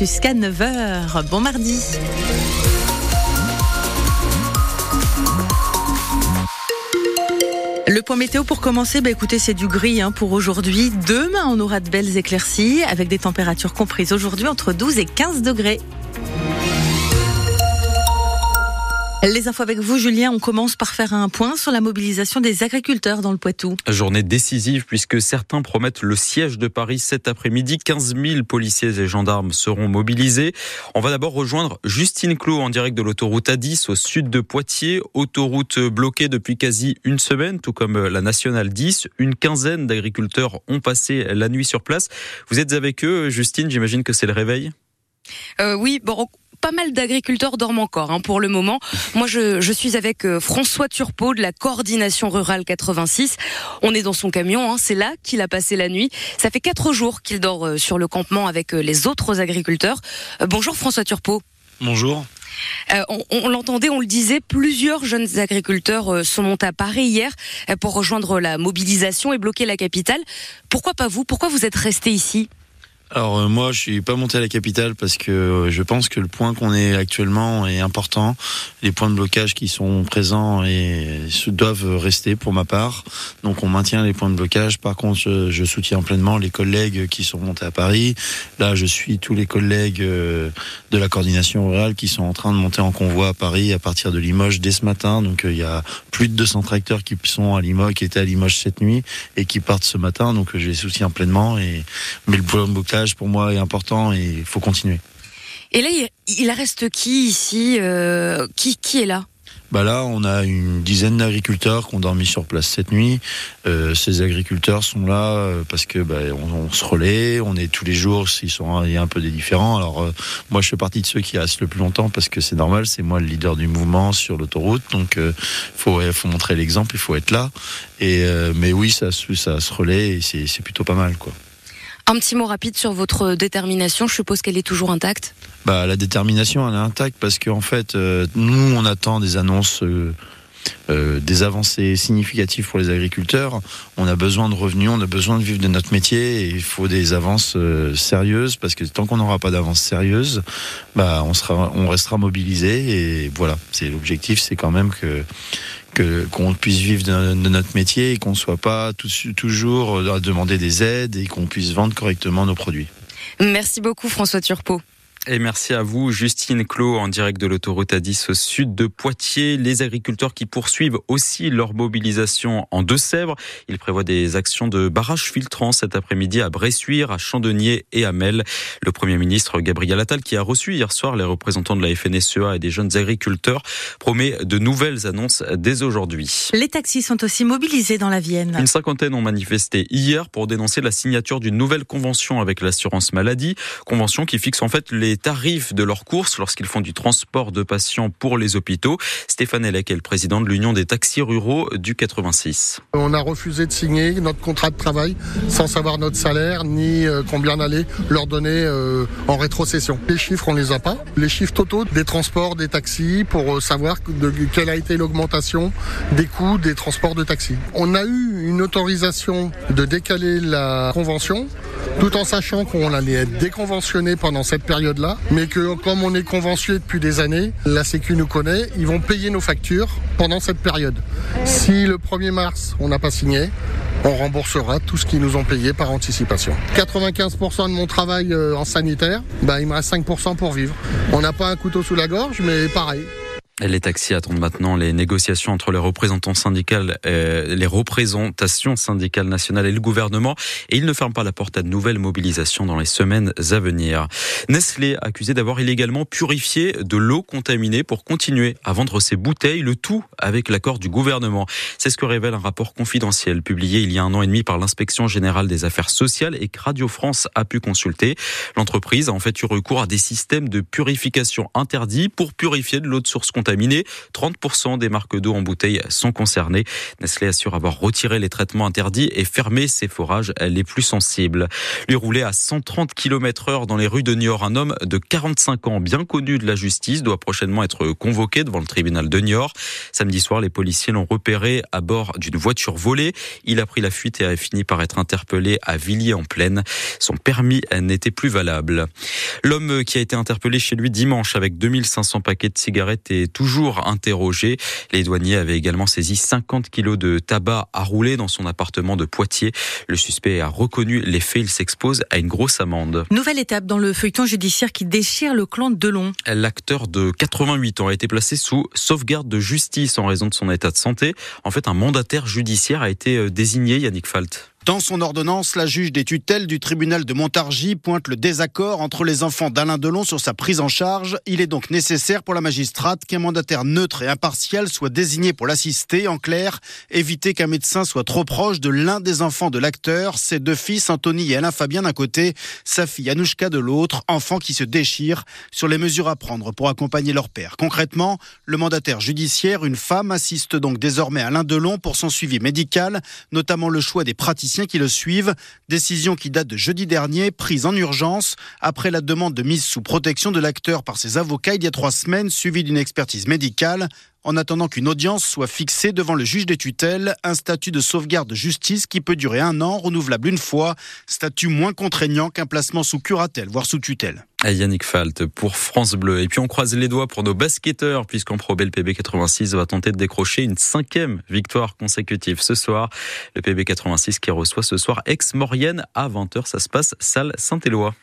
jusqu'à 9h. Bon mardi. Le point météo pour commencer, bah écoutez, c'est du gris hein, pour aujourd'hui. Demain, on aura de belles éclaircies avec des températures comprises aujourd'hui entre 12 et 15 degrés. Les infos avec vous, Julien. On commence par faire un point sur la mobilisation des agriculteurs dans le Poitou. Journée décisive puisque certains promettent le siège de Paris cet après-midi. 15 000 policiers et gendarmes seront mobilisés. On va d'abord rejoindre Justine Clot en direct de l'autoroute A10 au sud de Poitiers. Autoroute bloquée depuis quasi une semaine, tout comme la nationale 10. Une quinzaine d'agriculteurs ont passé la nuit sur place. Vous êtes avec eux, Justine. J'imagine que c'est le réveil. Euh, oui, bon, pas mal d'agriculteurs dorment encore hein, pour le moment. Moi, je, je suis avec euh, François Turpot de la coordination rurale 86. On est dans son camion, hein, c'est là qu'il a passé la nuit. Ça fait quatre jours qu'il dort euh, sur le campement avec euh, les autres agriculteurs. bonjour François Turpot. Bonjour. Euh, on, on l'entendait, on le disait, plusieurs jeunes agriculteurs sont montés à Paris hier pour rejoindre la mobilisation et bloquer la capitale. Pourquoi pas vous? Pourquoi vous êtes resté ici? Alors euh, moi, je suis pas monté à la capitale parce que euh, je pense que le point qu'on est actuellement est important. Les points de blocage qui sont présents et doivent rester pour ma part. Donc on maintient les points de blocage. Par contre, je, soutiens pleinement les collègues qui sont montés à Paris. Là, je suis tous les collègues euh, de la coordination rurale qui sont en train de monter en convoi à Paris à partir de Limoges dès ce matin. Donc il y a plus de 200 tracteurs qui sont à Limoges, qui étaient à Limoges cette nuit et qui partent ce matin. Donc je les soutiens pleinement. Et mais le point de blocage pour moi est important et il faut continuer. Et là, il reste qui ici euh, qui, qui est là? Bah là, on a une dizaine d'agriculteurs qui ont dormi sur place cette nuit. Euh, ces agriculteurs sont là euh, parce que bah, on, se relaie, on est tous les jours. S'ils sont, il y a un peu des différents. Alors euh, moi, je fais partie de ceux qui restent le plus longtemps parce que c'est normal. C'est moi le leader du mouvement sur l'autoroute, donc euh, faut faut montrer l'exemple, il faut être là. Et mais oui, ça, ça se relaie et c'est plutôt pas mal, quoi. Un petit mot rapide sur votre détermination. Je suppose qu'elle est toujours intacte. Bah, la détermination, elle est intacte parce qu'en fait, euh, nous, on attend des annonces. Euh, euh, des avancées significatives pour les agriculteurs. On a besoin de revenus, on a besoin de vivre de notre métier et il faut des avances sérieuses parce que tant qu'on n'aura pas d'avances sérieuses, bah on restera mobilisé et voilà. C'est l'objectif, c'est quand même que qu'on puisse vivre de, notre métier et qu'on ne soit pas toujours à demander des aides et qu'on puisse vendre correctement nos produits. Merci beaucoup François Turpot. Et merci à vous, Justine Clos, en direct de l'autoroute A10 au sud de Poitiers. Les agriculteurs qui poursuivent aussi leur mobilisation en Deux-Sèvres. Ils prévoient des actions de barrage filtrant cet après-midi à Bressuire, à Chandonnier et à Mel. Le Premier ministre Gabriel Attal, qui a reçu hier soir les représentants de la FNSEA et des jeunes agriculteurs, promet de nouvelles annonces dès aujourd'hui. Les taxis sont aussi mobilisés dans la Vienne. Une cinquantaine ont manifesté hier pour dénoncer la signature d'une nouvelle convention avec l'assurance maladie. Convention qui fixe en fait les les tarifs de leurs courses lorsqu'ils font du transport de patients pour les hôpitaux. Stéphane Elec est le président de l'Union des taxis ruraux du 86. On a refusé de signer notre contrat de travail sans savoir notre salaire ni euh, combien allait leur donner euh, en rétrocession. Les chiffres, on les a pas. Les chiffres totaux des transports des taxis pour euh, savoir quelle a été l'augmentation des coûts des transports de taxis. On a eu une autorisation de décaler la convention tout en sachant qu'on allait être déconventionné pendant cette période-là, mais que comme on est conventionné depuis des années, la Sécu nous connaît, ils vont payer nos factures pendant cette période. Si le 1er mars, on n'a pas signé, on remboursera tout ce qu'ils nous ont payé par anticipation. 95% de mon travail euh, en sanitaire, bah, il me reste 5% pour vivre. On n'a pas un couteau sous la gorge, mais pareil. Les taxis attendent maintenant les négociations entre les représentants syndicales, les représentations syndicales nationales et le gouvernement, et ils ne ferment pas la porte à de nouvelles mobilisations dans les semaines à venir. Nestlé accusé d'avoir illégalement purifié de l'eau contaminée pour continuer à vendre ses bouteilles, le tout avec l'accord du gouvernement. C'est ce que révèle un rapport confidentiel publié il y a un an et demi par l'inspection générale des affaires sociales et que Radio France a pu consulter. L'entreprise a en fait eu recours à des systèmes de purification interdits pour purifier de l'eau de source contaminée contaminés. 30% des marques d'eau en bouteille sont concernées. Nestlé assure avoir retiré les traitements interdits et fermé ses forages les plus sensibles. Lui rouler à 130 km heure dans les rues de Niort, un homme de 45 ans bien connu de la justice doit prochainement être convoqué devant le tribunal de Niort. Samedi soir, les policiers l'ont repéré à bord d'une voiture volée. Il a pris la fuite et a fini par être interpellé à Villiers-en-Plaine. Son permis n'était plus valable. L'homme qui a été interpellé chez lui dimanche avec 2500 paquets de cigarettes est toujours interrogé. Les douaniers avaient également saisi 50 kilos de tabac à rouler dans son appartement de Poitiers. Le suspect a reconnu les faits. Il s'expose à une grosse amende. Nouvelle étape dans le feuilleton judiciaire qui déchire le clan de Delon. L'acteur de 88 ans a été placé sous sauvegarde de justice en raison de son état de santé. En fait, un mandataire judiciaire a été euh, désigné, Yannick Falt. Dans son ordonnance, la juge des tutelles du tribunal de Montargis pointe le désaccord entre les enfants d'Alain Delon sur sa prise en charge. Il est donc nécessaire pour la magistrate qu'un mandataire neutre et impartial soit désigné pour l'assister. En clair, éviter qu'un médecin soit trop proche de l'un des enfants de l'acteur, ses deux fils, Anthony et Alain Fabien d'un côté, sa fille Anouchka de l'autre, enfants qui se déchirent sur les mesures à prendre pour accompagner leur père. Concrètement, le mandataire judiciaire, une femme, assiste donc désormais Alain Delon pour son suivi médical, notamment le choix des praticiens qui le suivent. Décision qui date de jeudi dernier, prise en urgence après la demande de mise sous protection de l'acteur par ses avocats il y a trois semaines, suivie d'une expertise médicale en attendant qu'une audience soit fixée devant le juge des tutelles, un statut de sauvegarde de justice qui peut durer un an, renouvelable une fois, statut moins contraignant qu'un placement sous curatelle, voire sous tutelle. Yannick Falt pour France Bleu. Et puis on croise les doigts pour nos basketteurs, puisqu'en Pro le PB 86 va tenter de décrocher une cinquième victoire consécutive ce soir. Le PB 86 qui reçoit ce soir ex-Maurienne à 20h. Ça se passe salle Saint-Éloi.